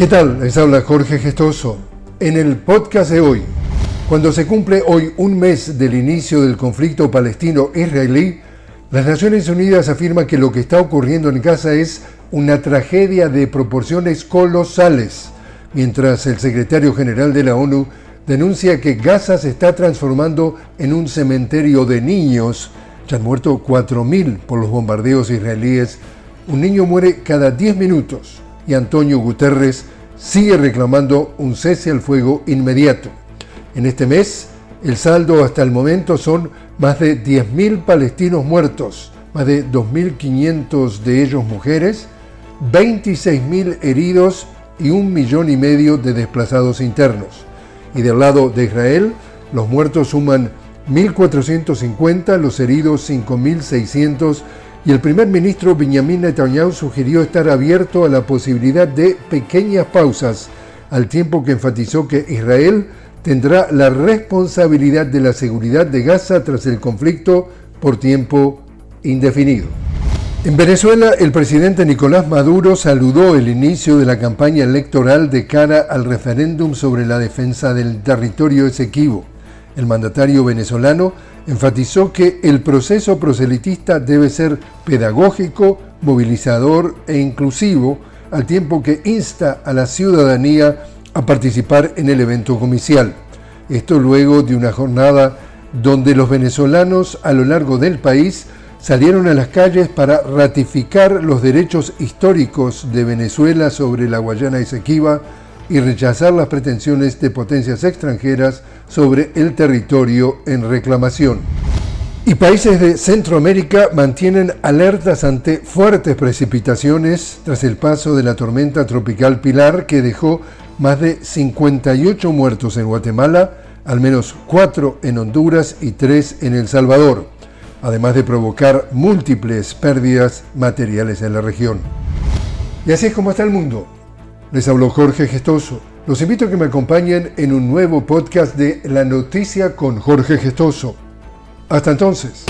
¿Qué tal? Les habla Jorge Gestoso. En el podcast de hoy, cuando se cumple hoy un mes del inicio del conflicto palestino-israelí, las Naciones Unidas afirman que lo que está ocurriendo en Gaza es una tragedia de proporciones colosales, mientras el secretario general de la ONU denuncia que Gaza se está transformando en un cementerio de niños. Ya han muerto 4.000 por los bombardeos israelíes. Un niño muere cada 10 minutos y Antonio Guterres sigue reclamando un cese al fuego inmediato. En este mes, el saldo hasta el momento son más de 10.000 palestinos muertos, más de 2.500 de ellos mujeres, 26.000 heridos y un millón y medio de desplazados internos. Y del lado de Israel, los muertos suman 1.450, los heridos 5.600 y el primer ministro Benjamin Netanyahu sugirió estar abierto a la posibilidad de pequeñas pausas, al tiempo que enfatizó que Israel tendrá la responsabilidad de la seguridad de Gaza tras el conflicto por tiempo indefinido. En Venezuela, el presidente Nicolás Maduro saludó el inicio de la campaña electoral de cara al referéndum sobre la defensa del territorio Esequibo. El mandatario venezolano enfatizó que el proceso proselitista debe ser pedagógico, movilizador e inclusivo, al tiempo que insta a la ciudadanía a participar en el evento comicial. Esto luego de una jornada donde los venezolanos a lo largo del país salieron a las calles para ratificar los derechos históricos de Venezuela sobre la Guayana Esequiba y rechazar las pretensiones de potencias extranjeras sobre el territorio en reclamación. Y países de Centroamérica mantienen alertas ante fuertes precipitaciones tras el paso de la tormenta tropical Pilar que dejó más de 58 muertos en Guatemala, al menos 4 en Honduras y 3 en El Salvador además de provocar múltiples pérdidas materiales en la región. Y así es como está el mundo. Les habló Jorge Gestoso. Los invito a que me acompañen en un nuevo podcast de La Noticia con Jorge Gestoso. Hasta entonces.